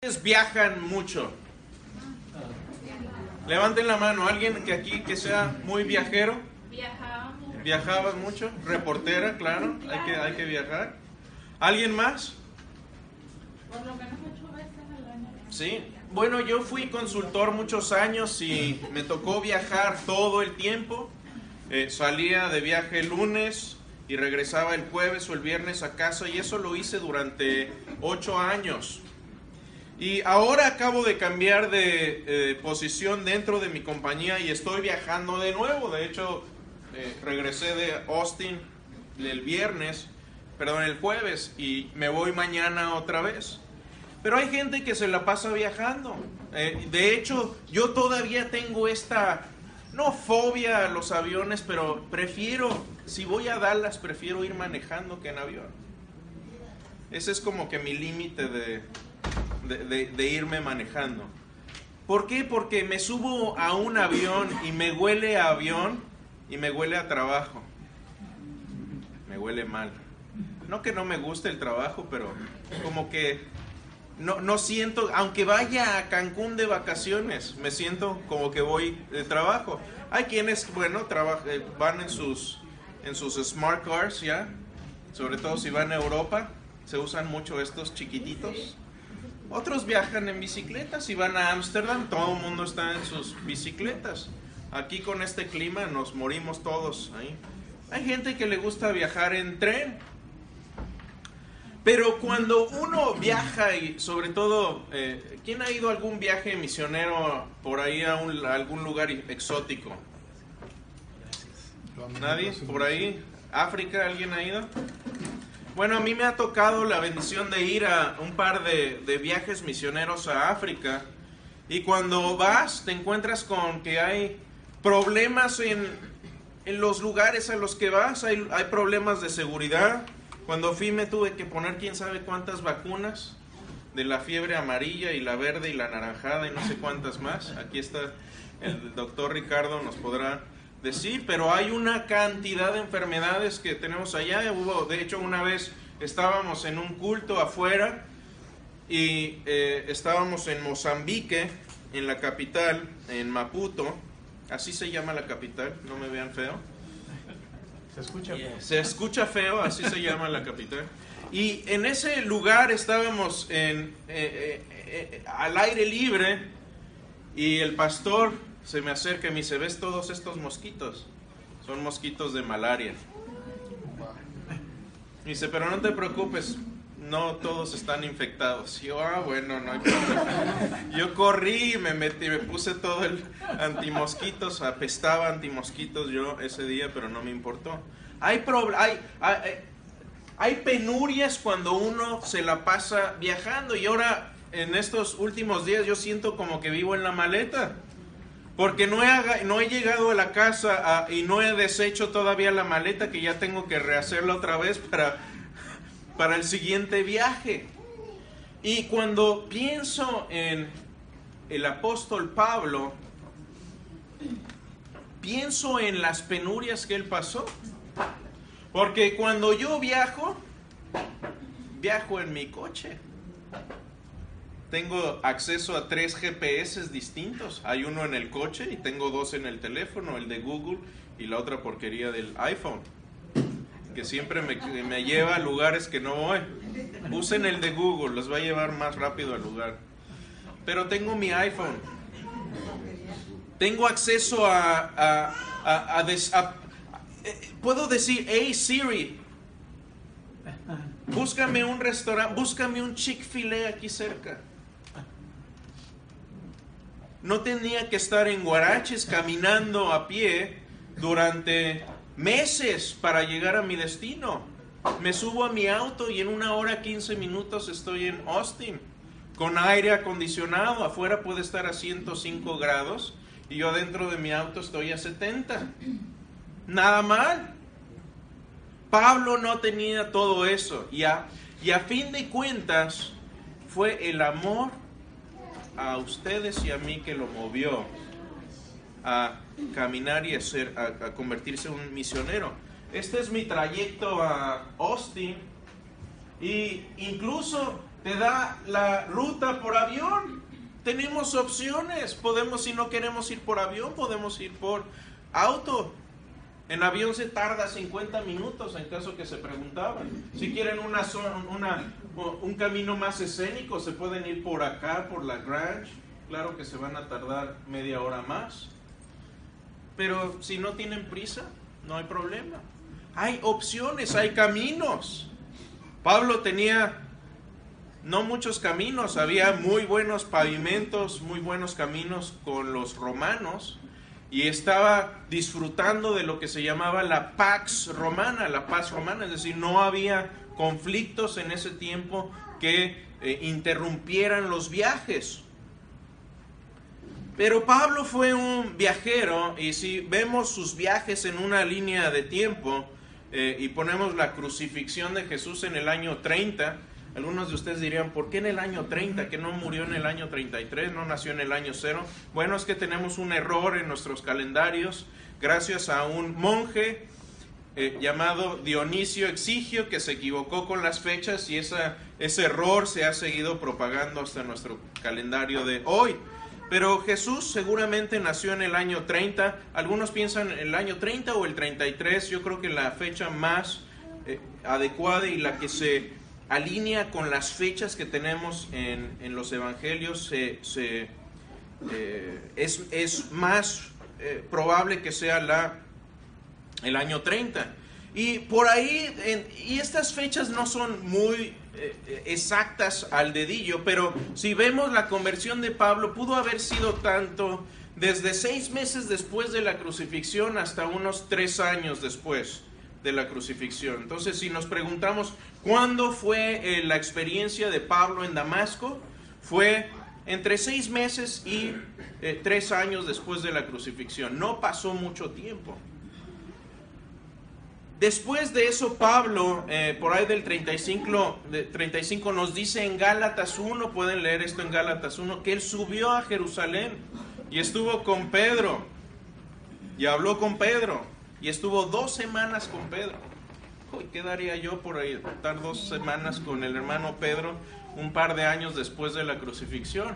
ustedes viajan mucho? Levanten la mano, alguien que aquí que sea muy viajero. ¿Viajabas mucho? Reportera, claro, hay que, hay que viajar. ¿Alguien más? Por lo menos ocho veces al año. Sí. Bueno, yo fui consultor muchos años y me tocó viajar todo el tiempo. Eh, salía de viaje el lunes y regresaba el jueves o el viernes a casa y eso lo hice durante ocho años. Y ahora acabo de cambiar de eh, posición dentro de mi compañía y estoy viajando de nuevo. De hecho, eh, regresé de Austin el viernes, perdón, el jueves y me voy mañana otra vez. Pero hay gente que se la pasa viajando. Eh, de hecho, yo todavía tengo esta, no fobia a los aviones, pero prefiero, si voy a Dallas, prefiero ir manejando que en avión. Ese es como que mi límite de, de, irme manejando. ¿Por qué? Porque me subo a un avión y me huele a avión y me huele a trabajo. Me huele mal. No que no me guste el trabajo, pero como que no, no siento, aunque vaya a Cancún de vacaciones, me siento como que voy de trabajo. Hay quienes, bueno, traba- eh, van en sus, en sus smart cars ya, sobre todo si van a Europa, se usan mucho estos chiquititos. Otros viajan en bicicletas y van a Ámsterdam, todo el mundo está en sus bicicletas. Aquí con este clima nos morimos todos ahí. Hay gente que le gusta viajar en tren. Pero cuando uno viaja y sobre todo, eh, ¿quién ha ido a algún viaje misionero por ahí a, un- a algún lugar exótico? ¿Nadie? ¿Por ahí? ¿África? ¿Alguien ha ido? Bueno, a mí me ha tocado la bendición de ir a un par de, viajes misioneros a África. Y cuando vas, te encuentras con que hay problemas en, en los lugares a los que vas. Hay, hay problemas de seguridad. Cuando fui me tuve que poner quién sabe cuántas vacunas de la fiebre amarilla y la verde y la naranjada y no sé cuántas más. Aquí está el doctor Ricardo, nos podrá decir, pero hay una cantidad de enfermedades que tenemos allá. Hubo, de hecho, una vez estábamos en un culto afuera y eh, estábamos en Mozambique, en la capital, en Maputo. Así se llama la capital, no me vean feo. ¿Se escucha? Se escucha feo, así se llama la capital. Y en ese lugar estábamos en, eh, eh, eh, al aire libre y el pastor se me acerca y me dice, ¿ves todos estos mosquitos? Son mosquitos de malaria. Y dice, pero no te preocupes, no todos están infectados. Y yo, ah, bueno, no hay problema. Yo corrí, me metí, me puse todo el antimosquitos, apestaba antimosquitos yo ese día, pero no me importó. Hay, hay, hay penurias cuando uno se la pasa viajando y ahora en estos últimos días yo siento como que vivo en la maleta. Porque no he, llegado a la casa ah, y no he deshecho todavía la maleta que ya tengo que rehacerla otra vez para, para el siguiente viaje. Y cuando pienso en el apóstol Pablo, pienso en las penurias que él pasó. Porque cuando yo viajo, viajo en mi coche. Tengo acceso a tres GPS distintos. Hay uno en el coche y tengo dos en el teléfono, el de Google y la otra porquería del iPhone. Que siempre me, me lleva a lugares que no voy. Usen el de Google, los va a llevar más rápido al lugar. Pero tengo mi iPhone. Tengo acceso a... a- a- a des- eh, puedo decir, hey Siri, búscame un restaurante, búscame un Chick-fil-A aquí cerca. No tenía que estar en Guaraches caminando a pie durante meses para llegar a mi destino. Me subo a mi auto y en una hora 15 minutos estoy en Austin con aire acondicionado. Afuera puede estar a 105 grados y yo dentro de mi auto estoy a 70. Nada mal. Pablo no tenía todo eso y a, y a fin de cuentas fue el amor a ustedes y a mí que lo movió a caminar y a, ser, a, convertirse en un misionero. Este es mi trayecto a Austin y incluso te da la ruta por avión. Tenemos opciones. Podemos, si no queremos ir por avión, podemos ir por auto. En avión se tarda 50 minutos en caso que se preguntaban. Si quieren una, una, un camino más escénico, se pueden ir por acá, por la Grange. Claro que se van a tardar media hora más. Pero si no tienen prisa, no hay problema. Hay opciones, hay caminos. Pablo tenía no muchos caminos, había muy buenos pavimentos, muy buenos caminos con los romanos y estaba disfrutando de lo que se llamaba la pax romana, la paz romana, es decir, no había conflictos en ese tiempo que eh, interrumpieran los viajes. Pero Pablo fue un viajero y si vemos sus viajes en una línea de tiempo eh, y ponemos la crucifixión de Jesús en el año 30, algunos de ustedes dirían, ¿por qué en el año 30? ¿Que no murió en el año 33? ¿No nació en el año 0? Bueno, es que tenemos un error en nuestros calendarios gracias a un monje eh, llamado Dionisio Exigio que se equivocó con las fechas y esa, ese error se ha seguido propagando hasta nuestro calendario de hoy. Pero Jesús seguramente nació en el año 30. Algunos piensan el año 30 o el 33. Yo creo que la fecha más eh, adecuada y la que se alinea con las fechas que tenemos en, en los evangelios, se, eh, es, es, más probable que sea la, el año 30. Y por ahí, y estas fechas no son muy eh, exactas al dedillo, pero si vemos la conversión de Pablo, pudo haber sido tanto desde seis meses después de la crucifixión hasta unos tres años después de la crucifixión. Entonces, si nos preguntamos cuándo fue eh, la experiencia de Pablo en Damasco, fue entre seis meses y eh, tres años después de la crucifixión. No pasó mucho tiempo. Después de eso, Pablo, eh, por ahí del 35, de 35, nos dice en Gálatas 1, pueden leer esto en Gálatas 1, que él subió a Jerusalén y estuvo con Pedro y habló con Pedro y estuvo dos semanas con Pedro. ¿qué daría yo por estar dos semanas con el hermano Pedro un par de años después de la crucifixión?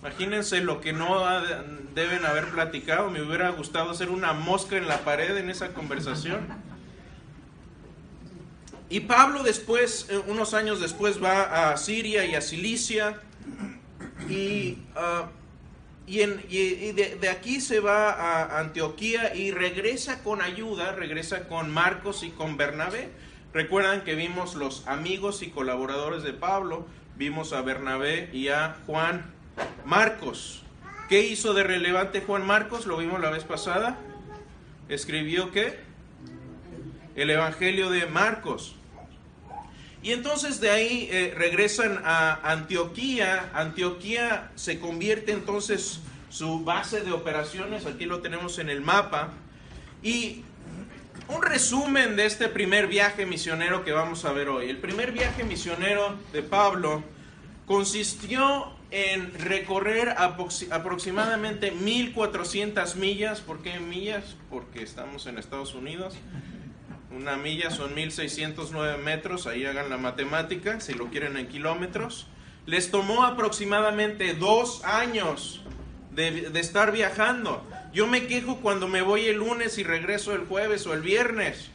Imagínense lo que no deben haber platicado. Me hubiera gustado hacer una mosca en la pared en esa conversación. Y Pablo después, eh, unos años después, va a Siria y a Cilicia y uh, y, de, aquí se va a Antioquía y regresa con ayuda, regresa con Marcos y con Bernabé. Recuerdan que vimos los amigos y colaboradores de Pablo, vimos a Bernabé y a Juan Marcos. ¿Qué hizo de relevante Juan Marcos? Lo vimos la vez pasada. Escribió qué? El Evangelio de Marcos. Y entonces de ahí eh, regresan a Antioquía. Antioquía se convierte entonces su base de operaciones, aquí lo tenemos en el mapa. Y un resumen de este primer viaje misionero que vamos a ver hoy. El primer viaje misionero de Pablo consistió en recorrer aproximadamente 1400 millas. ¿Por qué millas? Porque estamos en Estados Unidos. Una milla son 1609 metros, ahí hagan la matemática, si lo quieren en kilómetros. Les tomó aproximadamente dos años de, estar viajando. Yo me quejo cuando me voy el lunes y regreso el jueves o el viernes.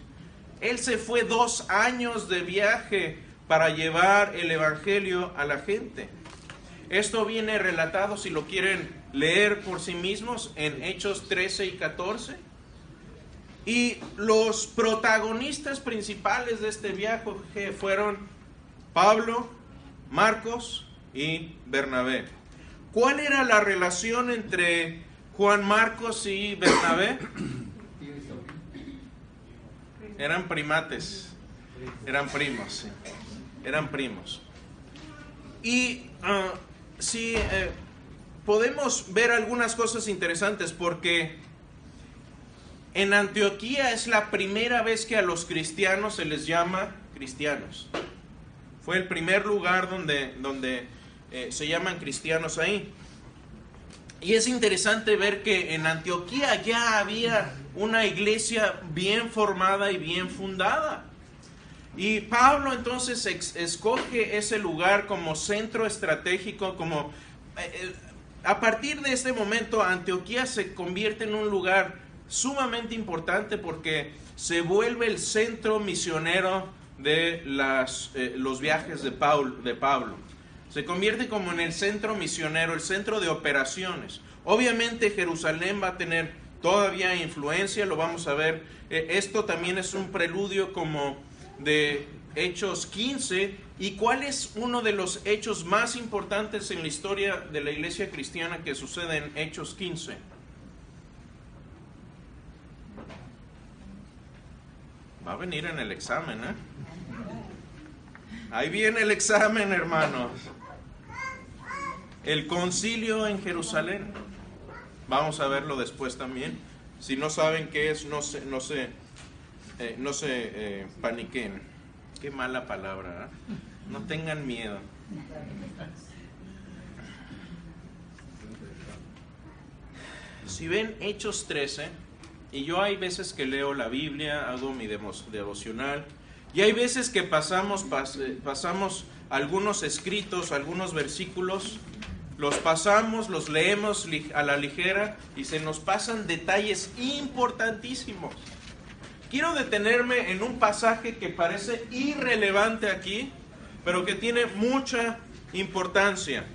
Él se fue dos años de viaje para llevar el Evangelio a la gente. Esto viene relatado, si lo quieren leer por sí mismos, en Hechos 13 y 14. Y los protagonistas principales de este viaje fueron Pablo, Marcos y Bernabé. ¿Cuál era la relación entre Juan Marcos y Bernabé? Eran primates, eran primos, eran primos. Y uh, sí, eh, podemos ver algunas cosas interesantes porque en Antioquía es la primera vez que a los cristianos se les llama cristianos. Fue el primer lugar donde, donde eh, se llaman cristianos ahí. Y es interesante ver que en Antioquía ya había una iglesia bien formada y bien fundada. Y Pablo entonces escoge ese lugar como centro estratégico, como eh, eh, a partir de este momento Antioquía se convierte en un lugar sumamente importante porque se vuelve el centro misionero de las, eh, los viajes de, Paul, de Pablo. Se convierte como en el centro misionero, el centro de operaciones. Obviamente Jerusalén va a tener todavía influencia, lo vamos a ver. esto también es un preludio como de Hechos 15 y cuál es uno de los hechos más importantes en la historia de la iglesia cristiana que sucede en Hechos 15. Va a venir en el examen, ¿eh? Ahí viene el examen, hermanos. El concilio en Jerusalén. Vamos a verlo después también. Si no saben qué es, no sé, no sé eh, no se eh, paniquen. Qué mala palabra. ¿eh? No tengan miedo. Si ven Hechos 13, y yo hay veces que leo la Biblia, hago mi devocional, y hay veces que pasamos, pasamos algunos escritos, algunos versículos, los pasamos, los leemos a la ligera y se nos pasan detalles importantísimos. Quiero detenerme en un pasaje que parece irrelevante aquí, pero que tiene mucha importancia.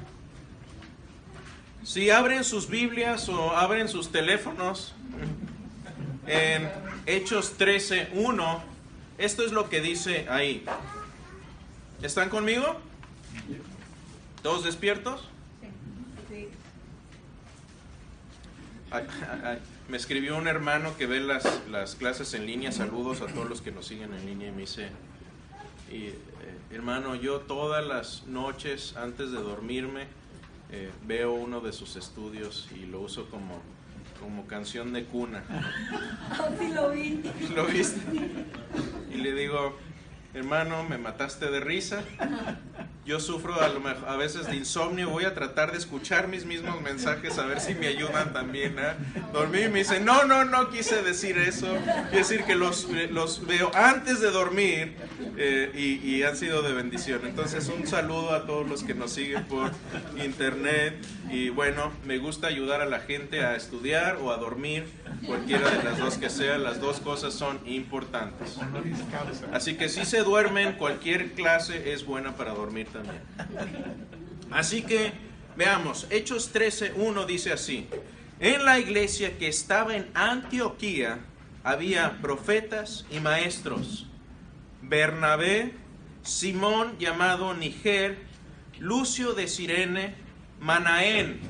Si abren sus Biblias o abren sus teléfonos Hechos 13.1, esto es lo que dice ahí. ¿Están conmigo? ¿Todos despiertos? Sí. Me escribió un hermano que ve las, las clases en línea, saludos a todos los que nos siguen en línea y me dice, y, eh, hermano, yo todas las noches antes de dormirme eh, veo uno de sus estudios y lo uso como, como canción de cuna. sí lo vi. ¿Lo viste? Y le digo, hermano, me mataste de risa yo sufro a, lo mejor, a veces de insomnio, voy a tratar de escuchar mis mismos mensajes a ver si me ayudan también a dormir. Y me dice, no, no, no quise decir eso, quiero decir que los, los veo antes de dormir eh, y, y, han sido de bendición. Entonces un saludo a todos los que nos siguen por internet y bueno, me gusta ayudar a la gente a estudiar o a dormir, cualquiera de las dos que sea, las dos cosas son importantes. Así que si se duermen, cualquier clase es buena para dormir también. Así que veamos, Hechos 13.1 dice así, en la iglesia que estaba en Antioquía había profetas y maestros, Bernabé, Simón llamado Niger, Lucio de Sirene, Manaén,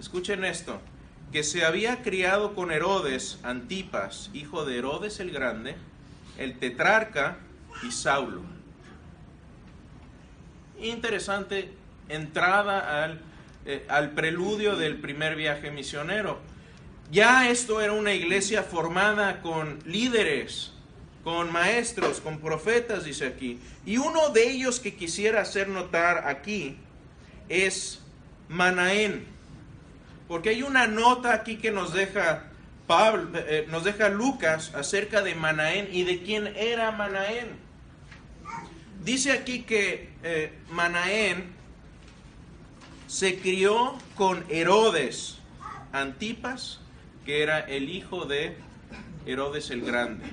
escuchen esto, que se había criado con Herodes Antipas, hijo de Herodes el Grande, el tetrarca y Saulo interesante entrada al, eh, al preludio del primer viaje misionero. Ya esto era una iglesia formada con líderes, con maestros, con profetas, dice aquí. Y uno de ellos que quisiera hacer notar aquí es Manaén. Porque hay una nota aquí que nos deja Pablo, eh, nos deja Lucas acerca de Manaén y de quién era Manaén. Dice aquí que eh, Manaén se crió con Herodes Antipas, que era el hijo de Herodes el Grande.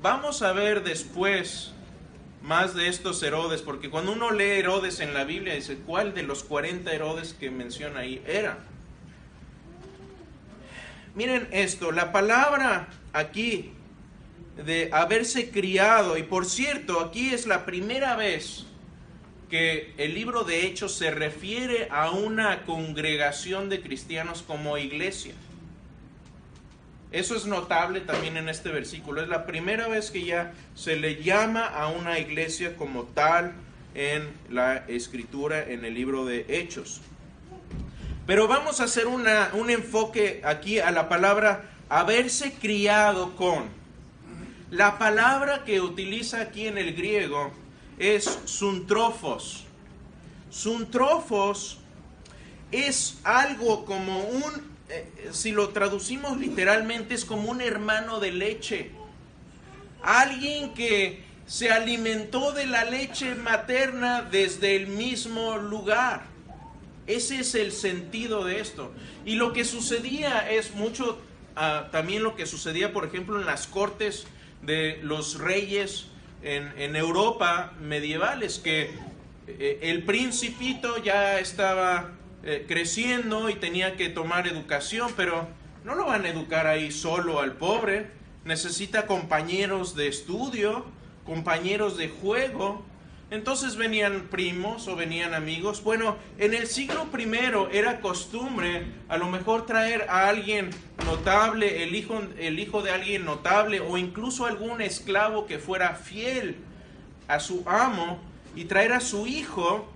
Vamos a ver después más de estos Herodes, porque cuando uno lee Herodes en la Biblia, dice, ¿cuál de los 40 Herodes que menciona ahí era? Miren esto, la palabra aquí de haberse criado. Y por cierto, aquí es la primera vez que el libro de Hechos se refiere a una congregación de cristianos como iglesia. Eso es notable también en este versículo. Es la primera vez que ya se le llama a una iglesia como tal en la escritura, en el libro de Hechos. Pero vamos a hacer una, un enfoque aquí a la palabra haberse criado con. La palabra que utiliza aquí en el griego es suntrofos. Suntrofos es algo como un, eh, si lo traducimos literalmente, es como un hermano de leche. alguien que se alimentó de la leche materna desde el mismo lugar. Ese es el sentido de esto. Y lo que sucedía es mucho ah, también lo que sucedía, por ejemplo, en las cortes de los reyes en, en Europa medievales, que eh, el principito ya estaba eh, creciendo y tenía que tomar educación, pero no lo van a educar ahí solo al pobre, necesita compañeros de estudio, compañeros de juego. Entonces venían primos o venían amigos. Bueno, en el siglo primero era costumbre a lo mejor traer a alguien notable, el hijo, el hijo de alguien notable o incluso algún esclavo que fuera fiel a su amo y traer a su hijo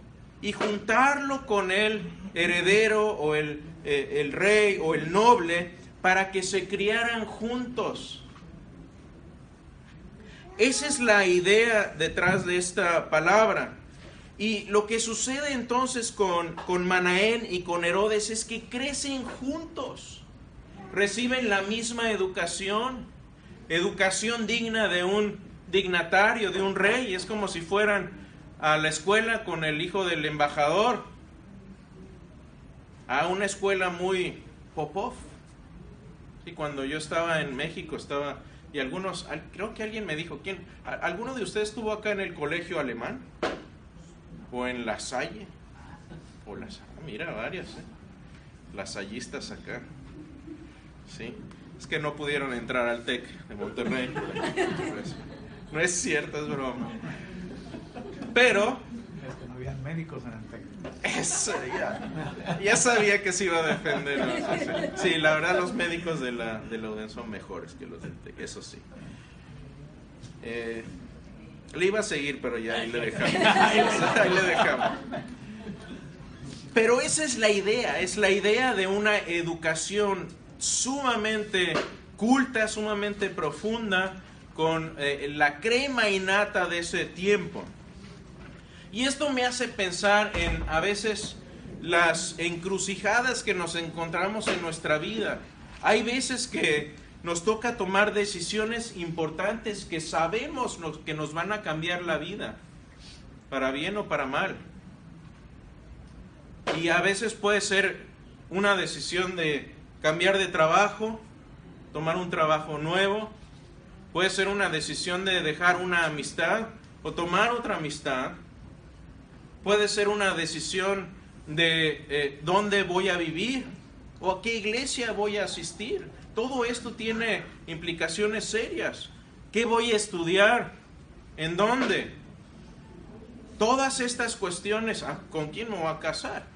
y juntarlo con el heredero o el, eh, el rey o el noble para que se criaran juntos. Esa es la idea detrás de esta palabra. Y lo que sucede entonces con, con Manaén y con Herodes es que crecen juntos, reciben la misma educación, educación digna de un dignatario, de un rey. Es como si fueran a la escuela con el hijo del embajador, a una escuela muy popov. Y cuando yo estaba en México, estaba y algunos, creo que alguien me dijo, ¿quién? ¿Alguno de ustedes estuvo acá en el colegio alemán? ¿O en La Salle? O las, mira, varias, ¿eh? Las sallistas acá. Sí. Es que no pudieron entrar al TEC de Monterrey. no es cierto, es broma. Pero médicos en el TEC. Eso, ya, ya sabía que se iba a defender. Sí, la verdad los médicos de la, de la UDEN son mejores que los del TEC, eso sí. Eh, le iba a seguir, pero ya ahí le dejamos. Ahí le dejamos. Pero esa es la idea, es la idea de una educación sumamente culta, sumamente profunda, con eh, la crema innata de ese tiempo. Y esto me hace pensar en a veces las encrucijadas que nos encontramos en nuestra vida. Hay veces que nos toca tomar decisiones importantes que sabemos que nos van a cambiar la vida, para bien o para mal. Y a veces puede ser una decisión de cambiar de trabajo, tomar un trabajo nuevo, puede ser una decisión de dejar una amistad o tomar otra amistad puede ser una decisión de eh, dónde voy a vivir o a qué iglesia voy a asistir. Todo esto tiene implicaciones serias. ¿Qué voy a estudiar? ¿En dónde? Todas estas cuestiones, ah, ¿con quién me voy a casar?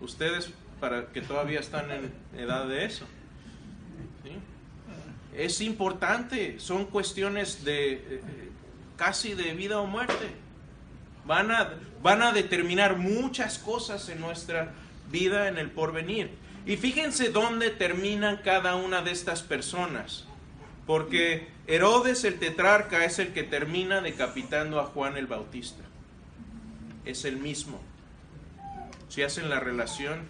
Ustedes, para que todavía están en edad de eso. Es importante, son cuestiones de eh, casi de vida o muerte. Van a, van a determinar muchas cosas en nuestra vida en el porvenir. Y fíjense dónde terminan cada una de estas personas. Porque Herodes el tetrarca es el que termina decapitando a Juan el Bautista. Es el mismo. Si hacen la relación,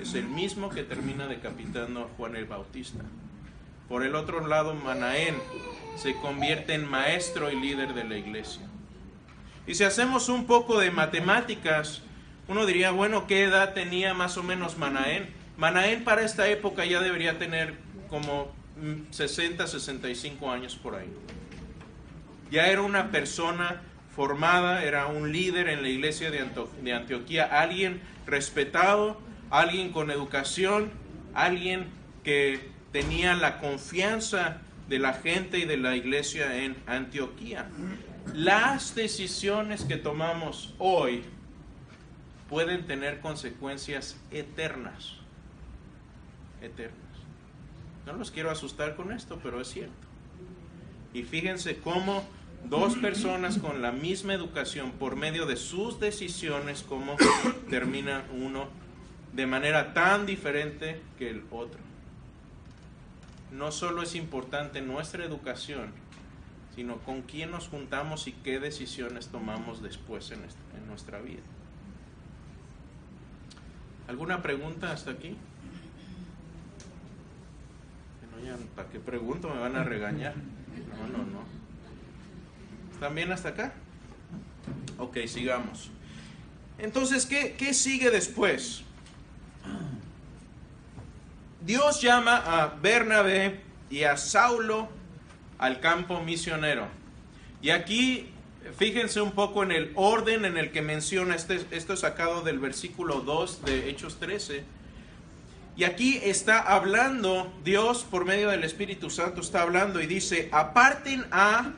es el mismo que termina decapitando a Juan el Bautista. Por el otro lado, Manaén se convierte en maestro y líder de la iglesia. Y si hacemos un poco de matemáticas, uno diría, bueno, ¿qué edad tenía más o menos Manaén? Manaén para esta época ya debería tener como 60, 65 años por ahí. Ya era una persona formada, era un líder en la iglesia de, de Antioquía, alguien respetado, alguien con educación, alguien que tenía la confianza de la gente y de la iglesia en Antioquía las decisiones que tomamos hoy pueden tener consecuencias eternas. Eternas. No los quiero asustar con esto, pero es cierto. Y fíjense cómo dos personas con la misma educación, por medio de sus decisiones, cómo termina uno de manera tan diferente que el otro. No solo es importante nuestra educación, sino con quién nos juntamos y qué decisiones tomamos después en, nuestra vida. ¿Alguna pregunta hasta aquí? Bueno, ya, ¿para qué pregunto? Me van a regañar. No, no, no. ¿Están bien hasta acá? Ok, sigamos. Entonces, ¿qué, qué sigue después? Dios llama a Bernabé y a Saulo al campo misionero. Y aquí, fíjense un poco en el orden en el que menciona, este, esto es sacado del versículo 2 de Hechos 13. Y aquí está hablando, Dios por medio del Espíritu Santo está hablando y dice, aparten a,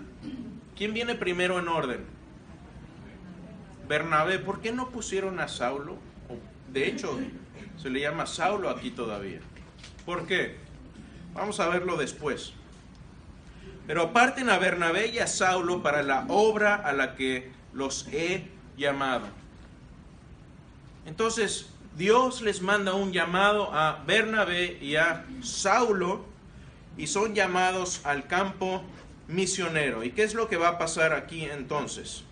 ¿quién viene primero en orden? Bernabé, ¿por qué no pusieron a Saulo? De hecho, se le llama Saulo aquí todavía. ¿Por qué? Vamos a verlo después. Pero aparten a Bernabé y a Saulo para la obra a la que los he llamado. Entonces, Dios les manda un llamado a Bernabé y a Saulo y son llamados al campo misionero. ¿Y qué es lo que va a pasar aquí entonces?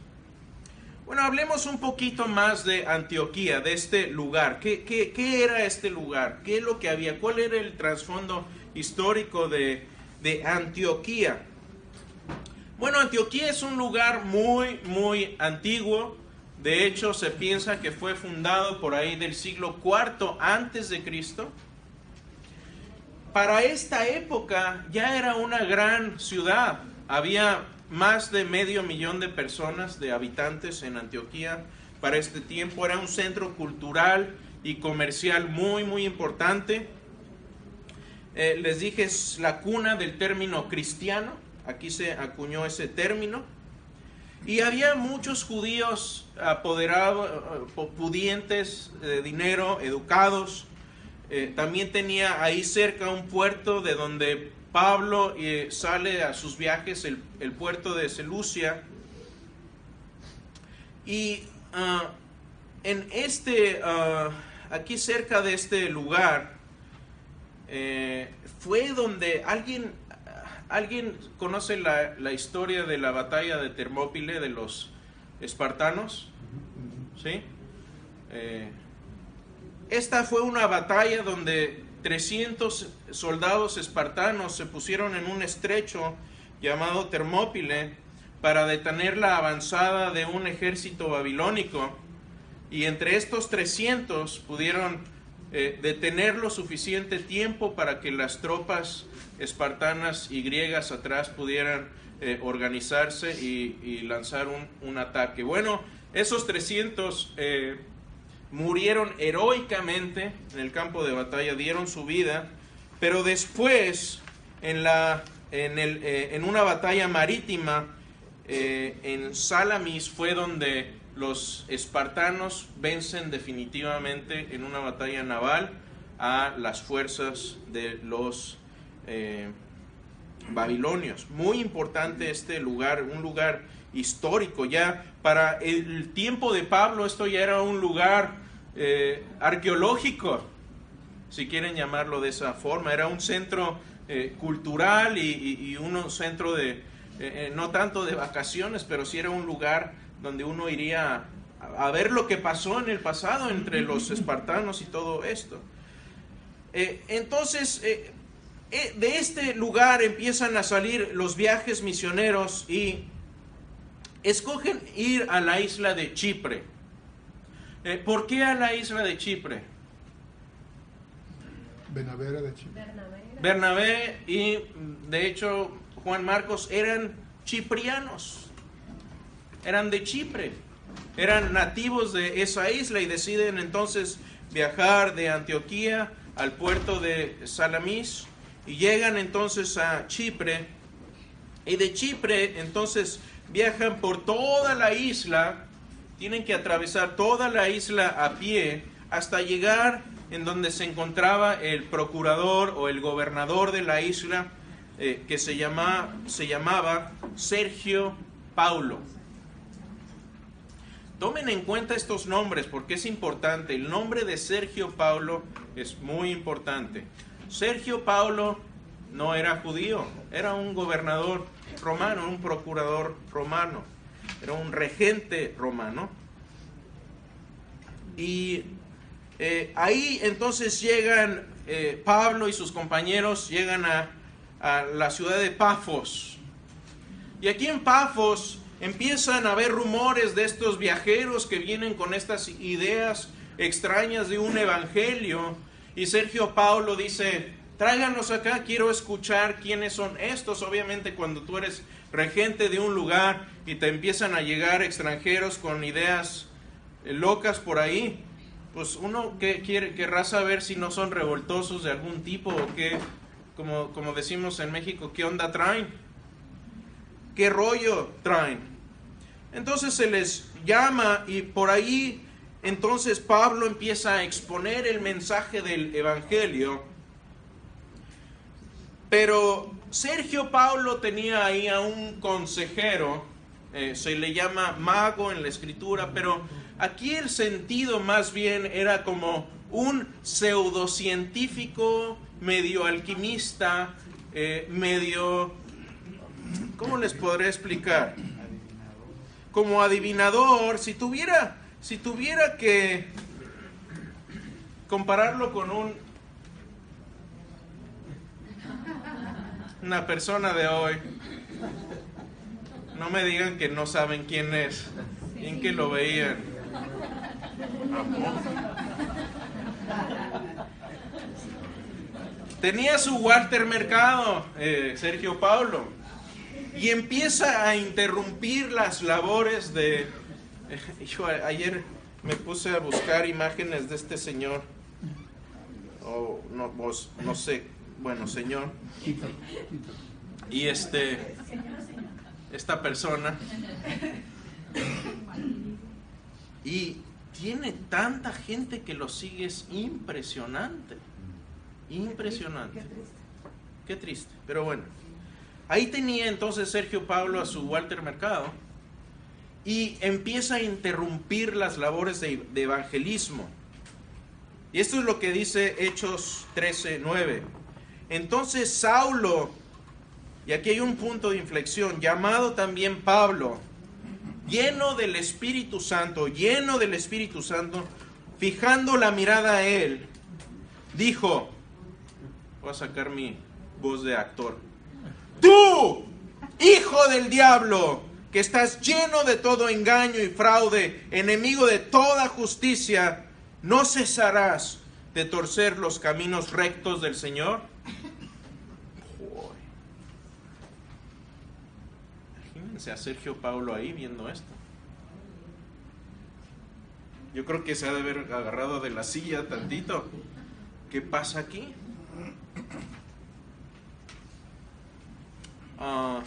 Bueno, hablemos un poquito más de Antioquía, de este lugar. ¿Qué, qué, era este lugar? ¿Qué es lo que había? ¿Cuál era el trasfondo histórico de, de Antioquía? Bueno, Antioquía es un lugar muy, muy antiguo. De hecho, se piensa que fue fundado por ahí del siglo IV antes de Cristo. Para esta época ya era una gran ciudad. Había más de medio millón de personas, de habitantes en Antioquía. Para este tiempo era un centro cultural y comercial muy, muy importante. Eh, les dije, es la cuna del término cristiano. Aquí se acuñó ese término. Y había muchos judíos apoderados, eh, pudientes de dinero, educados. Eh, también tenía ahí cerca un puerto de donde Pablo eh, sale a sus viajes, el, puerto de Selucia, y ah, en este, ah, aquí cerca de este lugar, eh, fue donde alguien, alguien conoce la, historia de la batalla de Termópile de los espartanos, ¿sí? Eh, esta fue una batalla donde 300 soldados espartanos se pusieron en un estrecho llamado Termópile para detener la avanzada de un ejército babilónico y entre estos 300 pudieron eh, detener lo suficiente tiempo para que las tropas espartanas y griegas atrás pudieran eh, organizarse y, lanzar un, ataque. Bueno, esos 300 murieron heroicamente en el campo de batalla, dieron su vida, pero después en, la, en, el, eh, en una batalla marítima eh, en Salamis fue donde los espartanos vencen definitivamente en una batalla naval a las fuerzas de los eh, babilonios. Muy importante este lugar, un lugar histórico ya. Para el tiempo de Pablo esto ya era un lugar eh, arqueológico, si quieren llamarlo de esa forma. Era un centro eh, cultural y, un centro de, no tanto de vacaciones, pero sí era un lugar donde uno iría a, ver lo que pasó en el pasado entre los espartanos y todo esto. entonces, de este lugar empiezan a salir los viajes misioneros y escogen ir a la isla de Chipre. Eh, ¿Por qué a la isla de Chipre? Bernabé de Chipre. Bernabé y de hecho Juan Marcos eran chiprianos, eran de Chipre, eran nativos de esa isla y deciden entonces viajar de Antioquía al puerto de Salamis y llegan entonces a Chipre y de Chipre entonces viajan por toda la isla tienen que atravesar toda la isla a pie hasta llegar en donde se encontraba el procurador o el gobernador de la isla eh, que se, llama, se llamaba Sergio Paulo. Tomen en cuenta estos nombres porque es importante. El nombre de Sergio Paulo es muy importante. Sergio Paulo no era judío, era un gobernador romano, un procurador romano era un regente romano. Y eh, ahí entonces llegan eh, Pablo y sus compañeros, llegan a, la ciudad de Pafos. Y aquí en Pafos empiezan a haber rumores de estos viajeros que vienen con estas ideas extrañas de un evangelio. Y Sergio Paulo dice, tráiganos acá, quiero escuchar quiénes son estos. Obviamente cuando tú eres regente de un lugar y te empiezan a llegar extranjeros con ideas eh, locas por ahí, pues uno que quiere, querrá saber si no son revoltosos de algún tipo o qué, como, como decimos en México, qué onda traen, qué rollo traen. Entonces se les llama y por ahí entonces Pablo empieza a exponer el mensaje del Evangelio. Pero Sergio Pablo tenía ahí a un consejero, eh, se le llama mago en la escritura, pero aquí el sentido más bien era como un pseudocientífico, medio alquimista, eh, medio... ¿Cómo les podré explicar? Como adivinador, si tuviera si tuviera que compararlo con un una persona de hoy, no me digan que no saben quién es, bien que lo veían. Tenía su Walter Mercado, eh, Sergio Paulo, y empieza a interrumpir las labores de Yo ayer me puse a buscar imágenes de este señor. O no, vos, no sé, bueno, señor. Y este, esta persona. Y tiene tanta gente que lo sigue, es impresionante. Impresionante. Qué triste, pero bueno. Ahí tenía entonces Sergio Pablo a su Walter Mercado y empieza a interrumpir las labores de, evangelismo. Y esto es lo que dice Hechos 13, 9. Entonces Saulo, y aquí hay un punto de inflexión, llamado también Pablo, lleno del Espíritu Santo, lleno del Espíritu Santo, fijando la mirada a él, dijo, voy a sacar mi voz de actor, tú, hijo del diablo, que estás lleno de todo engaño y fraude, enemigo de toda justicia, ¿no cesarás de torcer los caminos rectos del Señor? Imagínense a Sergio Paulo ahí viendo esto. Yo creo que se ha de haber agarrado de la silla tantito. ¿Qué pasa aquí? Ah,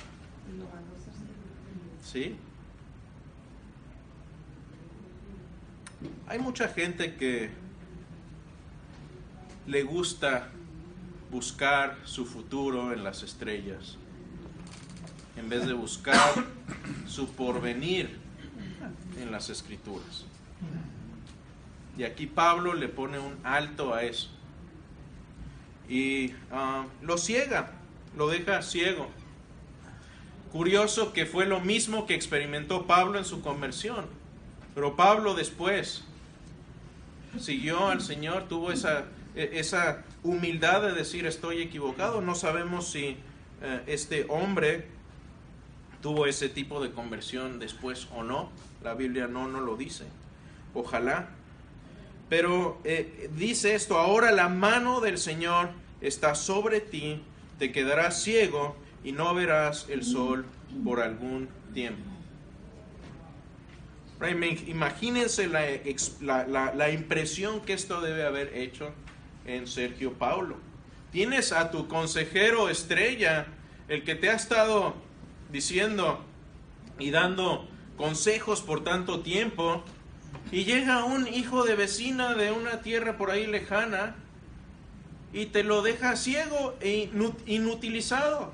¿Sí? Hay mucha gente que le gusta buscar su futuro en las estrellas, en vez de buscar su porvenir en las escrituras. Y aquí Pablo le pone un alto a eso. Y ah, lo ciega, lo deja ciego. Curioso que fue lo mismo que experimentó Pablo en su conversión. Pero Pablo después siguió al Señor, tuvo esa, e, esa humildad de decir estoy equivocado. No sabemos si eh, este hombre tuvo ese tipo de conversión después o no. La Biblia no nos lo dice. Ojalá. Pero eh, dice esto, ahora la mano del Señor está sobre ti, te quedarás ciego y no verás el sol por algún tiempo. Imagínense la, la, impresión que esto debe haber hecho en Sergio Paulo. Tienes a tu consejero estrella, el que te ha estado diciendo y dando consejos por tanto tiempo, y llega un hijo de vecina de una tierra por ahí lejana y te lo deja ciego e inutilizado.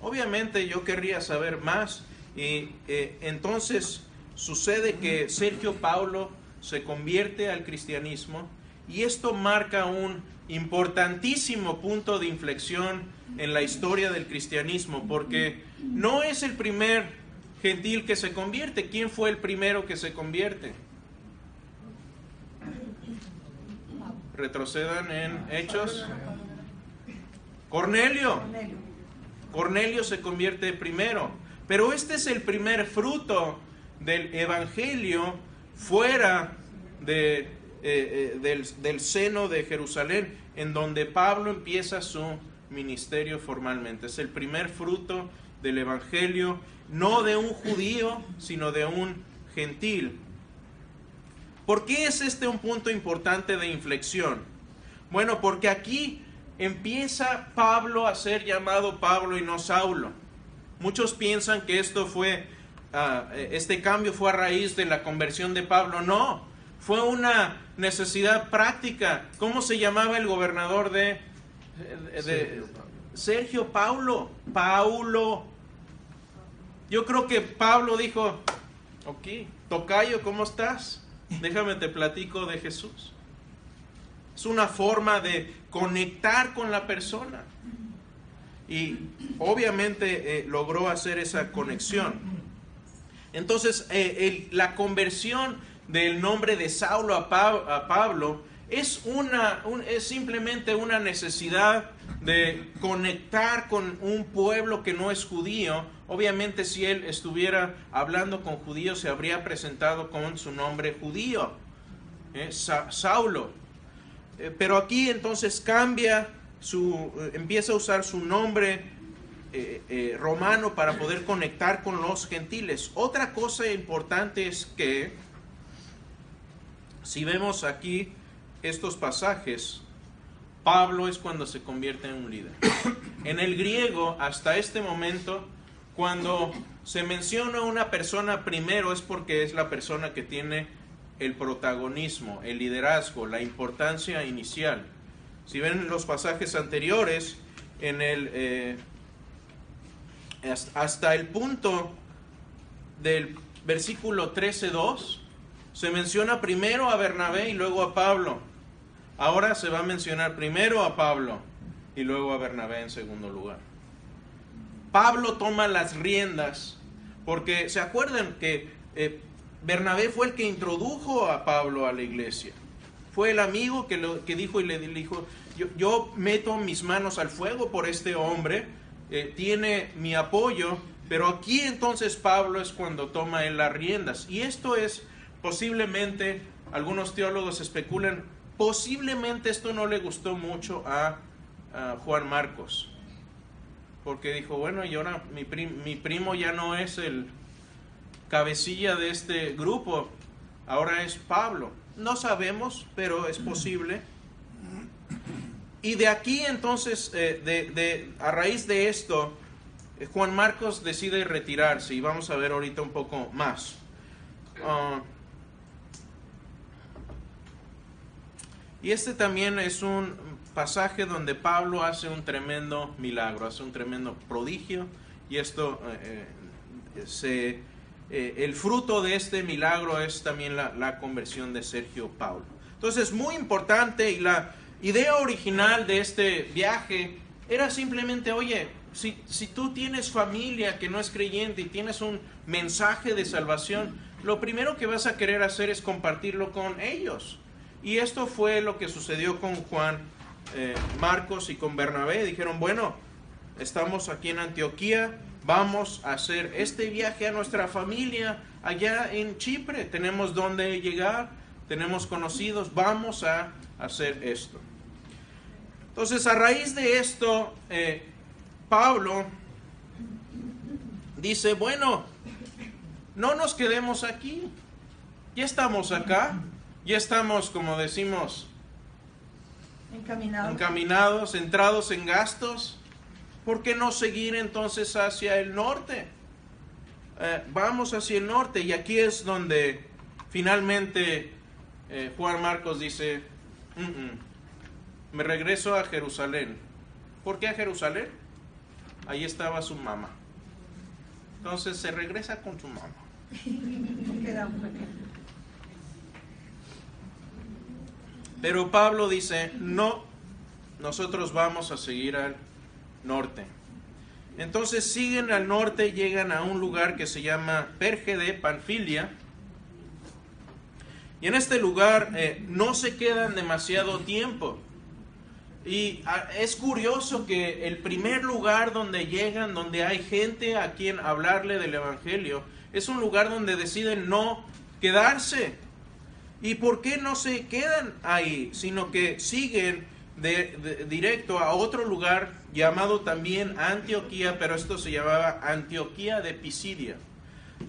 Obviamente yo querría saber más y eh, entonces sucede que Sergio Paulo se convierte al cristianismo y esto marca un importantísimo punto de inflexión en la historia del cristianismo porque no es el primer gentil que se convierte. ¿Quién fue el primero que se convierte? Retrocedan en Hechos. Cornelio. Cornelio se convierte primero, Pero este es el primer fruto del Evangelio fuera eh, eh, del, del seno de Jerusalén, en donde Pablo empieza su ministerio formalmente. Es el primer fruto del Evangelio, no de un judío, sino de un gentil. ¿Por qué es este un punto importante de inflexión? Bueno, porque aquí empieza Pablo a ser llamado Pablo y no Saulo. Muchos piensan que esto fue, ah, este cambio fue a raíz de la conversión de Pablo. No, fue una necesidad práctica. ¿Cómo se llamaba el gobernador de, de- de- Sergio Paulo? Paulo. Yo creo que Pablo dijo, ok, Tocayo, ¿cómo estás? Déjame te platico de Jesús. Es una forma de conectar con la persona. Y obviamente eh, logró hacer esa conexión. Entonces, eh, la conversión del nombre de Saulo a, Pa- a Pablo es, una, un- es simplemente una necesidad de conectar con un pueblo que no es judío. Obviamente, si él estuviera hablando con judíos, se habría presentado con su nombre judío, eh, Sa- Saulo. Eh, pero aquí entonces cambia su, eh, empieza a usar su nombre eh, romano para poder conectar con los gentiles. Otra cosa importante es que si vemos aquí estos pasajes, Pablo es cuando se convierte en un líder. En el griego, hasta este momento, cuando se menciona una persona primero es porque es la persona que tiene el protagonismo, el liderazgo, la importancia inicial. Si ven los pasajes anteriores, en el, eh, has- hasta el punto del versículo 13.2, se menciona primero a Bernabé y luego a Pablo. Ahora se va a mencionar primero a Pablo y luego a Bernabé en segundo lugar. Pablo toma las riendas porque se acuerdan que eh, Bernabé fue el que introdujo a Pablo a la iglesia. Fue el amigo que, lo, que dijo y le dijo, yo, yo meto mis manos al fuego por este hombre, eh, tiene mi apoyo, pero aquí entonces Pablo es cuando toma él las riendas. Y esto es posiblemente, algunos teólogos especulan, posiblemente esto no le gustó mucho a, Juan Marcos, porque dijo, bueno, y ahora mi primo ya no es el cabecilla de este grupo, ahora es Pablo. No sabemos, pero es posible. Y de aquí entonces, eh, de, de- a raíz de esto, eh, Juan Marcos decide retirarse y vamos a ver ahorita un poco más. Ah, y este también es un pasaje donde Pablo hace un tremendo milagro, hace un tremendo prodigio y esto eh, se, eh, el fruto de este milagro es también la, conversión de Sergio Paulo. Entonces, muy importante y la idea original de este viaje era simplemente, oye, si, si tú tienes familia que no es creyente y tienes un mensaje de salvación, lo primero que vas a querer hacer es compartirlo con ellos. Y esto fue lo que sucedió con Juan eh, Marcos y con Bernabé. Dijeron, bueno, estamos aquí en Antioquía, vamos a hacer este viaje a nuestra familia allá en Chipre. Tenemos donde llegar, tenemos conocidos, vamos a hacer esto. Entonces, a raíz de esto, eh, Pablo dice, bueno, no nos quedemos aquí, ya estamos acá, ya estamos, como decimos, Encaminado. encaminados, centrados en gastos, ¿por qué no seguir entonces hacia el norte? Eh, vamos hacia el norte y aquí es donde finalmente eh, Juan Marcos dice, "Mm, mm, me regreso a Jerusalén. ¿Por qué a Jerusalén? Ahí estaba su mamá. Entonces se regresa con su mamá. Pero Pablo dice, no, nosotros vamos a seguir al norte. Entonces siguen al norte, llegan a un lugar que se llama Perge de Panfilia. Y en este lugar eh, no se quedan demasiado tiempo. Y ah, es curioso que el primer lugar donde llegan, donde hay gente a quien hablarle del Evangelio, es un lugar donde deciden no quedarse. ¿Y por qué no se quedan ahí, sino que siguen de, de- directo a otro lugar llamado también Antioquía, pero esto se llamaba Antioquía de Pisidia?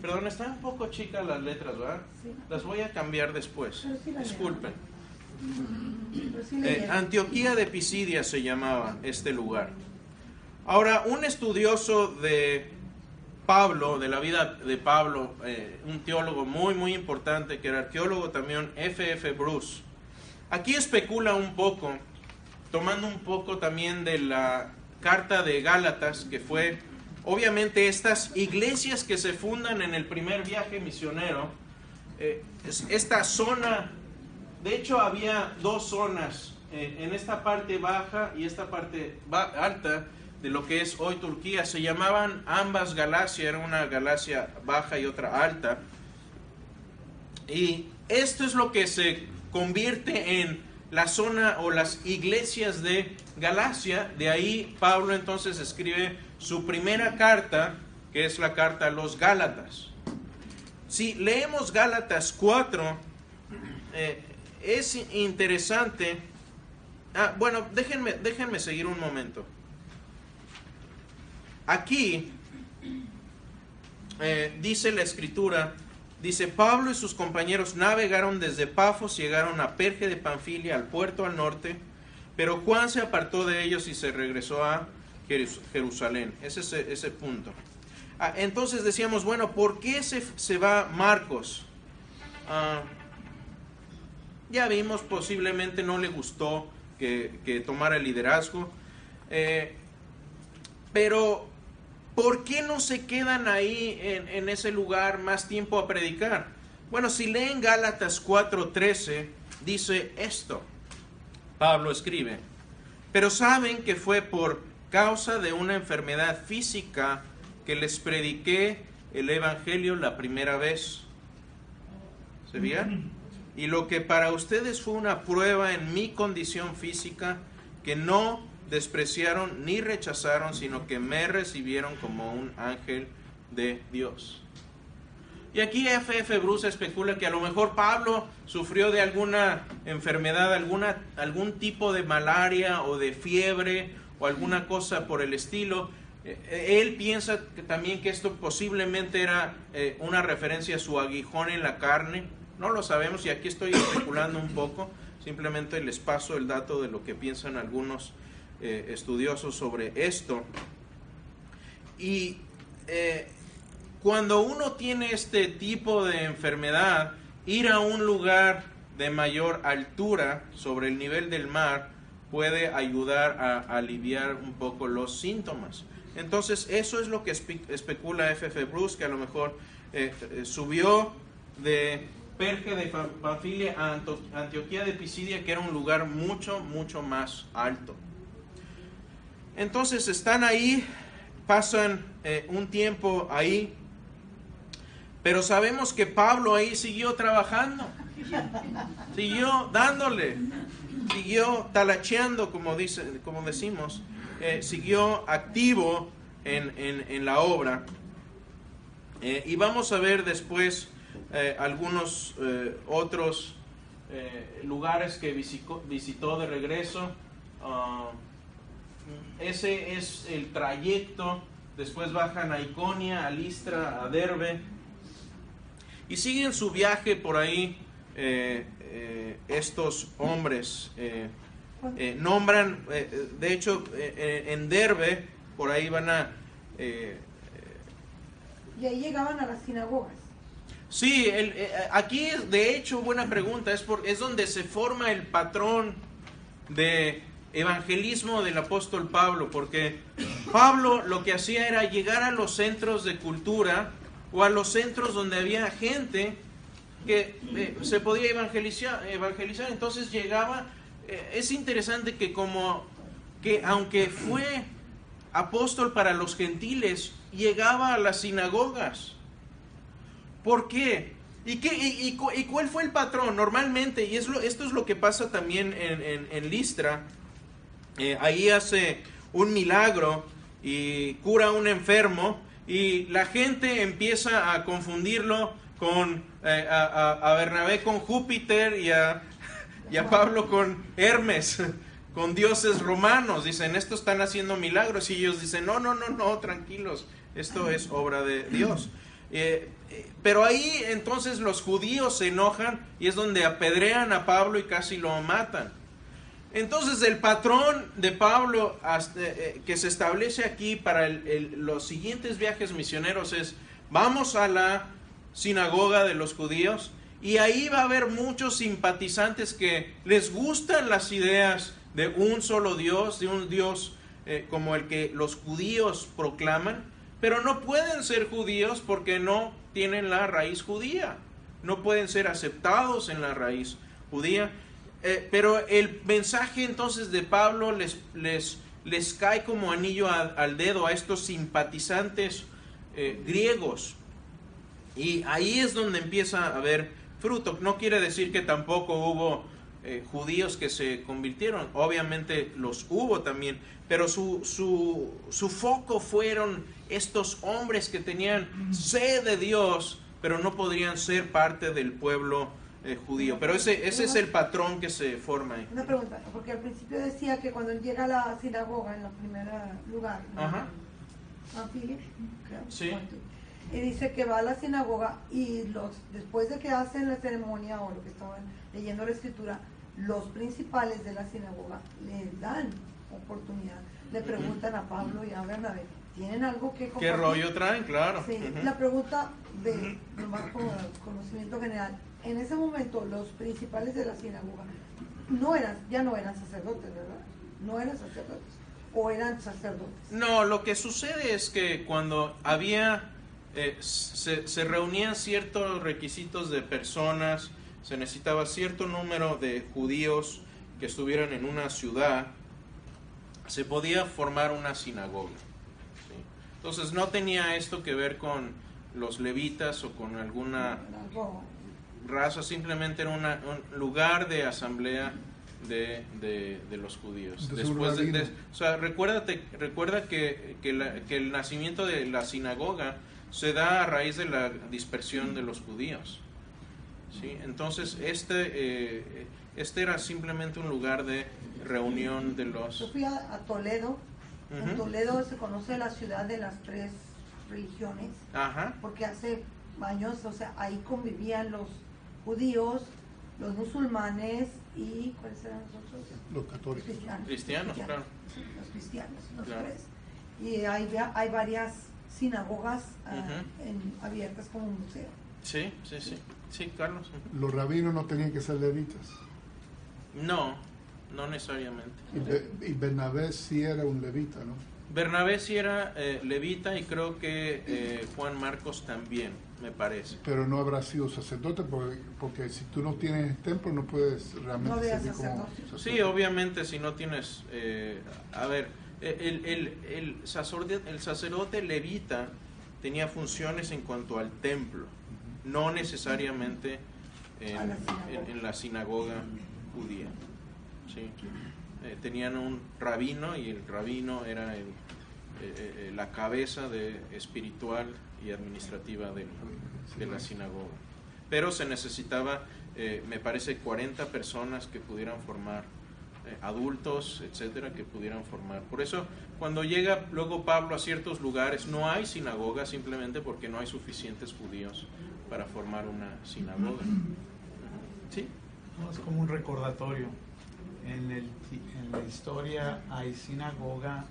Perdón, están un poco chicas las letras, ¿verdad? Sí. Las voy a cambiar después. Sí Disculpen. Sí Eh. Antioquía de Pisidia se llamaba este lugar. Ahora, un estudioso de Pablo, de la vida de Pablo, eh, un teólogo muy, muy importante, que era arqueólogo también, F.F. F. Bruce, aquí especula un poco, tomando un poco también de la carta de Gálatas, que fue, obviamente, estas iglesias que se fundan en el primer viaje misionero, eh, es- esta zona de hecho, había dos zonas, eh, en esta parte baja y esta parte alta de lo que es hoy Turquía. Se llamaban ambas Galacia, era una Galacia baja y otra alta. Y esto es lo que se convierte en la zona o las iglesias de Galacia. De ahí Pablo entonces escribe su primera carta, que es la carta a los Gálatas. Si leemos Gálatas 4, eh, es interesante. Ah, bueno, déjenme, déjenme seguir un momento. Aquí eh, dice la escritura, dice, Pablo y sus compañeros navegaron desde Pafos, llegaron a Perge de Panfilia, al puerto al norte, pero Juan se apartó de ellos y se regresó a Jerus- Jerusalén. Ese es ese, ese punto. Ah, entonces decíamos, bueno, ¿por qué se, se va Marcos? Ah, ya vimos, posiblemente no le gustó que, que tomara el liderazgo. Eh, pero, ¿por qué no se quedan ahí en, ese lugar más tiempo a predicar? Bueno, si leen Gálatas 4:13, dice esto. Pablo escribe, pero saben que fue por causa de una enfermedad física que les prediqué el Evangelio la primera vez. ¿Se veían? Y lo que para ustedes fue una prueba en mi condición física, que no despreciaron ni rechazaron, sino que me recibieron como un ángel de Dios. Y aquí F.F. Bruce especula que a lo mejor Pablo sufrió de alguna enfermedad, alguna, algún tipo de malaria o de fiebre o alguna cosa por el estilo. Eh, Él piensa también que esto posiblemente era eh, una referencia a su aguijón en la carne. No lo sabemos y aquí estoy especulando un poco. Simplemente les paso el dato de lo que piensan algunos eh, estudiosos sobre esto. Y eh, cuando uno tiene este tipo de enfermedad, ir a un lugar de mayor altura sobre el nivel del mar puede ayudar a, aliviar un poco los síntomas. Entonces, eso es lo que espe- especula FF Bruce, que a lo mejor eh, subió de Perge de Panfilia a Antioquía de Pisidia, que era un lugar mucho, mucho más alto. Entonces, están ahí, pasan eh, un tiempo ahí, pero sabemos que Pablo ahí siguió trabajando, siguió dándole, siguió talacheando, como, dice, como decimos, eh, siguió activo en, en- la obra. Eh, y vamos a ver después algunos otros lugares que visicó- visitó de regreso. Ah, ese es el trayecto. Después bajan a Iconia, a Listra, a Derbe. Y siguen su viaje por ahí eh, eh, estos hombres. eh, nombran, de hecho, en Derbe, por ahí van a... Y ahí llegaban a las sinagogas. Sí, el- aquí de hecho, buena pregunta, es, por, es donde se forma el patrón de evangelismo del apóstol Pablo, porque Pablo lo que hacía era llegar a los centros de cultura o a los centros donde había gente que eh, se podía evangelizar, evangelizar, entonces llegaba, eh, es interesante que como que aunque fue apóstol para los gentiles, llegaba a las sinagogas. ¿Por qué? ¿Y, qué, y, y cu- y cuál fue el patrón? Normalmente, y es lo- esto es lo que pasa también en- en Listra, eh, ahí hace un milagro y cura a un enfermo y la gente empieza a confundirlo con eh, a, a- Bernabé con Júpiter y a, y a Pablo con Hermes, con dioses romanos. Dicen, estos están haciendo milagros y ellos dicen, no, no, no, no, tranquilos, esto es obra de Dios. Eh, pero ahí entonces los judíos se enojan y es donde apedrean a Pablo y casi lo matan. Entonces el patrón de Pablo hasta, eh, que se establece aquí para los siguientes viajes misioneros es, vamos a la sinagoga de los judíos y ahí va a haber muchos simpatizantes que les gustan las ideas de un solo Dios, de un Dios eh, como el que los judíos proclaman, pero no pueden ser judíos porque no tienen la raíz judía, no pueden ser aceptados en la raíz judía. Eh, pero el mensaje entonces de Pablo les, les, les cae como anillo a- al dedo a estos simpatizantes eh, griegos. Y ahí es donde empieza a haber fruto. No quiere decir que tampoco hubo eh, judíos que se convirtieron. Obviamente los hubo también. Pero su, su, su foco fueron estos hombres que tenían sed de Dios, pero no podrían ser parte del pueblo eh, judío. Pero ese, ese es el patrón que se forma ahí. Una pregunta, porque al principio decía que cuando él llega a la sinagoga, en el primer lugar, ¿no? Ajá. Sí. Y dice que va a la sinagoga y los después de que hacen la ceremonia o lo que estaban leyendo la escritura, los principales de la sinagoga le dan oportunidad. Le preguntan a Pablo y a Bernabé, ¿tienen algo que ¿Qué compartir?" rollo traen? Claro. Sí, la pregunta de nomás como conocimiento general, en ese momento los principales de la sinagoga no eran, ya no eran sacerdotes, ¿verdad? No eran sacerdotes, o eran sacerdotes. No, lo que sucede es que cuando había, eh, se, se reunían ciertos requisitos de personas, se necesitaba cierto número de judíos que estuvieran en una ciudad, se podía formar una sinagoga. ¿sí? Entonces no tenía esto que ver con los levitas o con alguna raza, simplemente era una- un lugar de asamblea de, de- de los judíos. Después de, rabino. de- o sea, recuérdate, recuerda que, que la- que el nacimiento de la sinagoga se da a raíz de la dispersión de los judíos. ¿sí? Entonces, este, eh, este era simplemente un lugar de reunión de Yo los... fui a, a Toledo, en. Toledo se conoce la ciudad de las tres religiones, Ajá, porque hace años, o sea, ahí convivían los judíos, los musulmanes y, ¿cuáles eran los otros? Los católicos. cristianos. Cristianos, claro. Los cristianos, los Claro. tres. Y hay, hay varias sinagogas ah, en- abiertas como museo. sí, sí, sí. Sí, Carlos. Los rabinos no tenían que ser levitas. No, no necesariamente. Y, Be- y Bernabé sí era un levita, ¿no? Bernabé sí era eh, levita y creo que eh, Juan Marcos también, me parece. Pero no habrá sido sacerdote porque, porque si tú no tienes templo no puedes realmente No había servir como sacerdote. Sí, obviamente si no tienes, eh, a ver, el, el, el, sacerdote, el sacerdote levita tenía funciones en cuanto al templo, no necesariamente en, la en la sinagoga judía. ¿sí? Eh, tenían un rabino y el rabino era el, eh, eh, la cabeza de, espiritual y administrativa del- de la sinagoga. Pero se necesitaba, eh, me parece, 40 personas que pudieran formar, eh, adultos, etcétera, que pudieran formar. Por eso, cuando llega luego Pablo a ciertos lugares, no hay sinagoga simplemente porque no hay suficientes judíos para formar una sinagoga. ¿Sí? No, es como un recordatorio. En, el, en la historia hay sinagoga,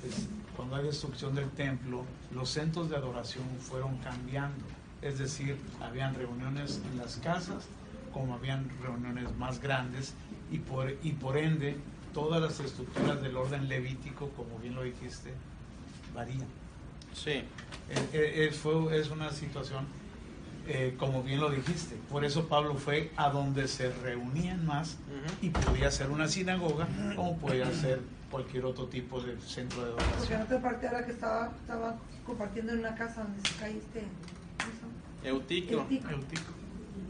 pues, cuando hay destrucción del templo, los centros de adoración fueron cambiando. Es decir, habían reuniones en las casas, como habían reuniones más grandes, y por, y por ende, todas las estructuras del orden levítico, como bien lo dijiste, varían. Sí. Eh, eh, es, fue- es una situación, eh, como bien lo dijiste, por eso Pablo fue a donde se reunían más y podía ser una sinagoga como podía ser cualquier otro tipo de centro de Porque en otra parte ahora que estaba, estaba compartiendo en una casa donde se caíste. Eutico. Eutico. Eutico.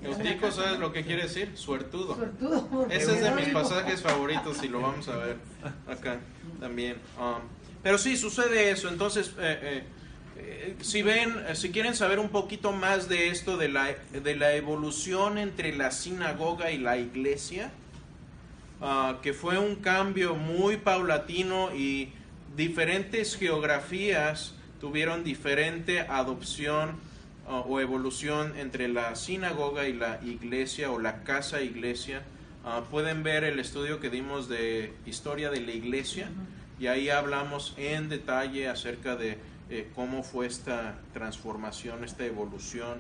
Eutico, ¿sabes lo que quiere decir? Suertudo. Suertudo, Ese es de mis pasajes favoritos y lo vamos a ver acá también. Um, pero sí, sucede eso. Entonces, eh, eh, si ven, eh, si quieren saber un poquito más de esto, de la, de la evolución entre la sinagoga y la iglesia, ah, que fue un cambio muy paulatino y diferentes geografías tuvieron diferente adopción ah, o evolución entre la sinagoga y la iglesia o la casa iglesia. Ah, pueden ver el estudio que dimos de historia de la iglesia y ahí hablamos en detalle acerca de cómo fue esta transformación, esta evolución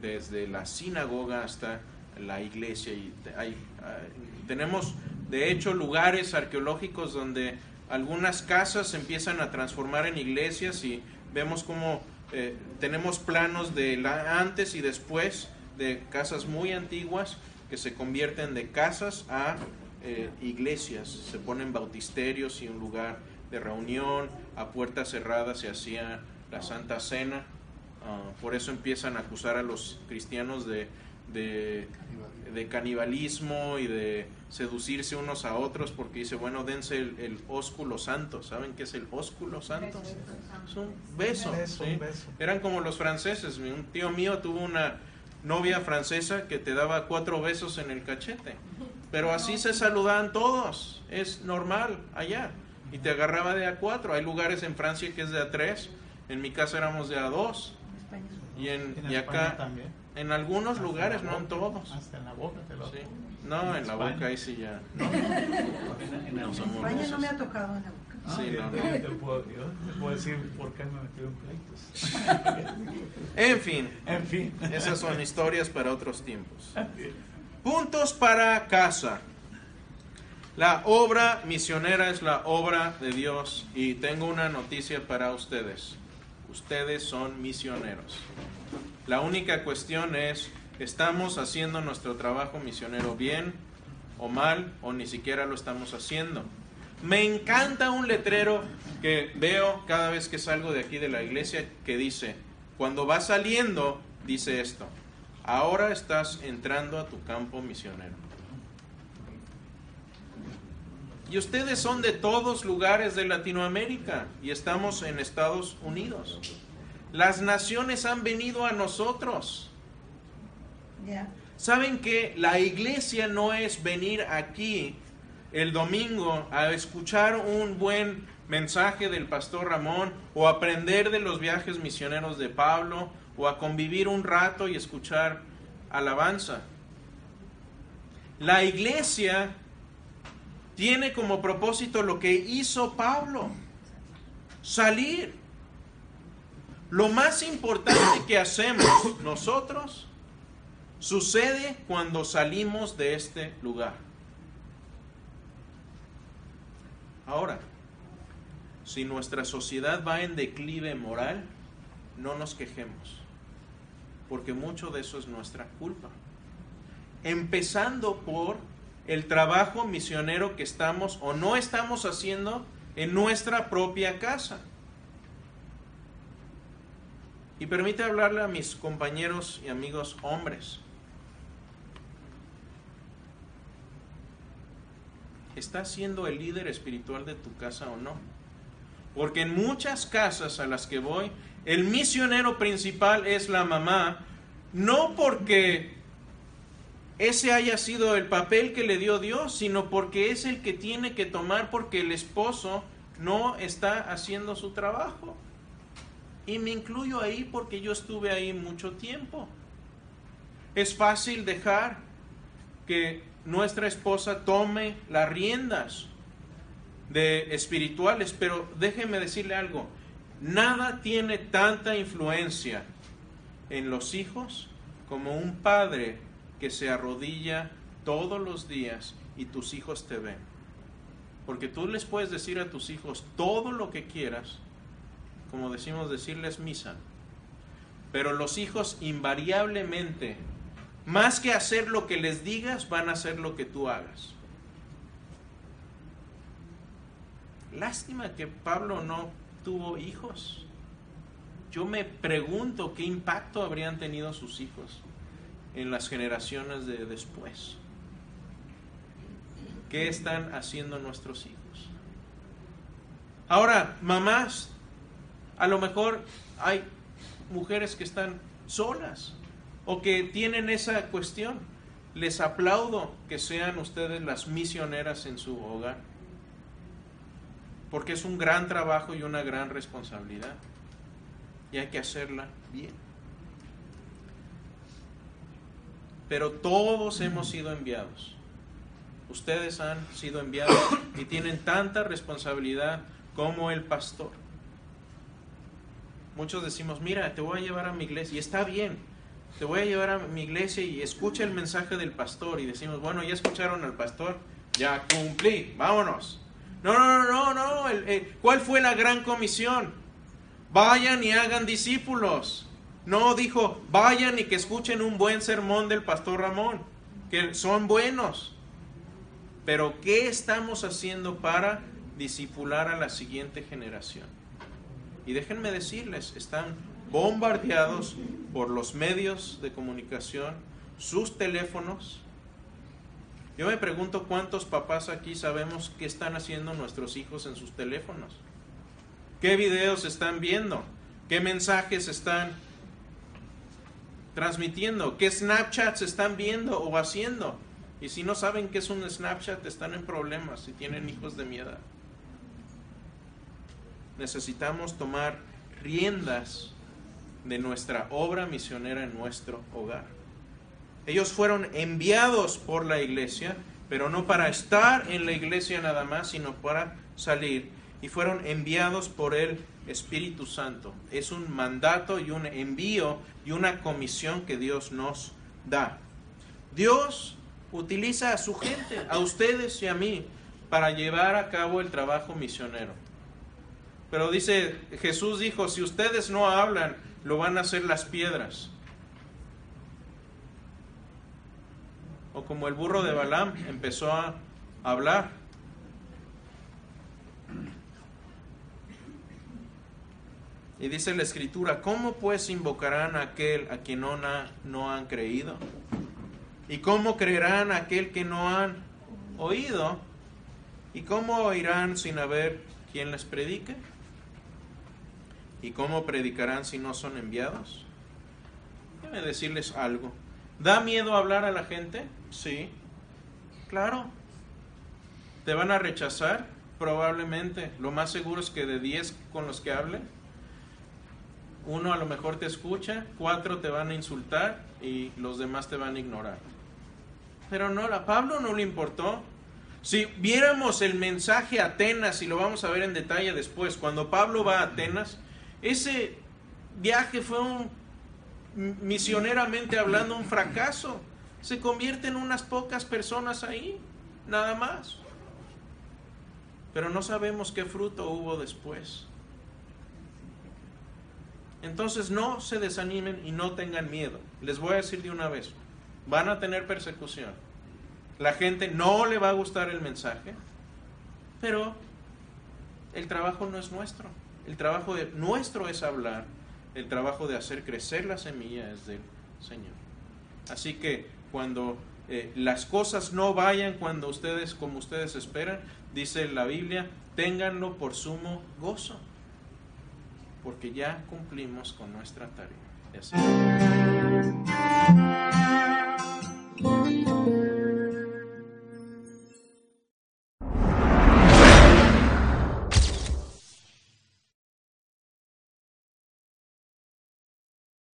desde la sinagoga hasta la iglesia. Y hay, ah, tenemos, de hecho, lugares arqueológicos donde algunas casas empiezan a transformar en iglesias y vemos cómo eh, tenemos planos de antes y después de casas muy antiguas que se convierten de casas a eh, iglesias, se ponen bautisterios y un lugar de reunión, a puertas cerradas se hacía la Santa Cena, Ah, por eso empiezan a acusar a los cristianos de, de, de canibalismo y de seducirse unos a otros, porque dice, bueno, dense el, el ósculo santo, ¿saben qué es el ósculo santo? Es un beso. Eran como los franceses, mi- un tío mío tuvo una novia francesa que te daba cuatro besos en el cachete, pero así se saludaban todos, es normal allá, y te agarraba de a cuatro, hay lugares en Francia que es de a tres, en mi casa éramos de a dos, y, en, En y acá, también. en algunos Hasta lugares, no en todos. Hasta en la boca te lo Sí. No, en la España. boca ahí sí ya. En, en No España no me ha tocado en la boca. Ah, Sí, yo no, te- no. te puedo, yo te puedo decir por qué me metí en pleitos. En fin, En fin. esas son historias para otros tiempos. Puntos para casa. La obra misionera es la obra de Dios y tengo una noticia para ustedes. Ustedes son misioneros. La única cuestión es, ¿estamos haciendo nuestro trabajo misionero bien o mal o ni siquiera lo estamos haciendo? Me encanta un letrero que veo cada vez que salgo de aquí de la iglesia que dice, cuando vas saliendo, dice esto, ahora estás entrando a tu campo misionero. Y ustedes son de todos lugares de Latinoamérica y estamos en Estados Unidos. Las naciones han venido a nosotros. Ya. Saben que la iglesia no es venir aquí el domingo a escuchar un buen mensaje del pastor Ramón o aprender de los viajes misioneros de Pablo o a convivir un rato y escuchar alabanza. La iglesia tiene como propósito lo que hizo Pablo, salir. Lo más importante que hacemos nosotros sucede cuando salimos de este lugar. Ahora, si nuestra sociedad va en declive moral, no nos quejemos, porque mucho de eso es nuestra culpa. Empezando por el trabajo misionero que estamos o no estamos haciendo en nuestra propia casa. Y permite hablarle a mis compañeros y amigos hombres. ¿Estás siendo el líder espiritual de tu casa o no? Porque en muchas casas a las que voy, el misionero principal es la mamá, no porque ese haya sido el papel que le dio Dios, sino porque es el que tiene que tomar porque el esposo no está haciendo su trabajo. Y me incluyo ahí porque yo estuve ahí mucho tiempo. Es fácil dejar que nuestra esposa tome las riendas de espirituales, pero déjeme decirle algo, nada tiene tanta influencia en los hijos como un padre que se arrodilla todos los días y tus hijos te ven. Porque tú les puedes decir a tus hijos todo lo que quieras, como decimos decirles misa, pero los hijos invariablemente, más que hacer lo que les digas, van a hacer lo que tú hagas. Lástima que Pablo no tuvo hijos. Yo me pregunto qué impacto habrían tenido sus hijos. En las generaciones de después. ¿Qué están haciendo nuestros hijos? Ahora, mamás, a lo mejor hay mujeres que están solas o que tienen esa cuestión. Les aplaudo que sean ustedes las misioneras en su hogar, porque es un gran trabajo y una gran responsabilidad, y hay que hacerla bien. Pero todos hemos sido enviados. Ustedes han sido enviados y tienen tanta responsabilidad como el pastor. Muchos decimos, mira, te voy a llevar a mi iglesia, y está bien, te voy a llevar a mi iglesia y escucha el mensaje del pastor, y decimos, bueno, ya escucharon al pastor, ya cumplí, vámonos. No, no, no, no, no, ¿cuál fue la gran comisión? Vayan y hagan discípulos. No dijo, vayan y que escuchen un buen sermón del pastor Ramón, que son buenos. Pero ¿qué estamos haciendo para discipular a la siguiente generación? Y déjenme decirles, están bombardeados por los medios de comunicación, sus teléfonos. Yo me pregunto cuántos papás aquí sabemos qué están haciendo nuestros hijos en sus teléfonos. ¿Qué videos están viendo? ¿Qué mensajes están transmitiendo? ¿Qué Snapchats están viendo o haciendo? Y si no saben qué es un Snapchat, están en problemas si tienen hijos de mi edad. Necesitamos tomar riendas de nuestra obra misionera en nuestro hogar. Ellos fueron enviados por la iglesia, pero no para estar en la iglesia nada más, sino para salir. Y fueron enviados por el Espíritu Santo. Es un mandato y un envío y una comisión que Dios nos da. Dios utiliza a su gente, a ustedes y a mí, para llevar a cabo el trabajo misionero. Pero dice, Jesús dijo, si ustedes no hablan, lo van a hacer las piedras. O como el burro de Balaam empezó a hablar. Y dice la escritura, ¿cómo pues invocarán a aquel a quien no, no han creído? ¿Y cómo creerán a aquel que no han oído? ¿Y cómo oirán sin haber quien les predique? ¿Y cómo predicarán si no son enviados? Déjame decirles algo. ¿Da miedo hablar a la gente? Sí. Claro. ¿Te van a rechazar? Probablemente. Lo más seguro es que de 10 con los que hable, uno a lo mejor te escucha, cuatro te van a insultar y los demás te van a ignorar. Pero no, a Pablo no le importó. Si viéramos el mensaje a Atenas, y lo vamos a ver en detalle después, cuando Pablo va a Atenas, ese viaje fue un, misioneramente hablando, un fracaso. Se convierte en unas pocas personas ahí, nada más. Pero no sabemos qué fruto hubo después. Entonces no se desanimen y no tengan miedo. Les voy a decir de una vez, van a tener persecución. La gente no le va a gustar el mensaje, pero el trabajo no es nuestro. El trabajo nuestro es hablar, el trabajo de hacer crecer la semilla es del Señor. Así que cuando eh, las cosas no vayan cuando ustedes, como ustedes esperan, dice la Biblia, ténganlo por sumo gozo, porque ya cumplimos con nuestra tarea.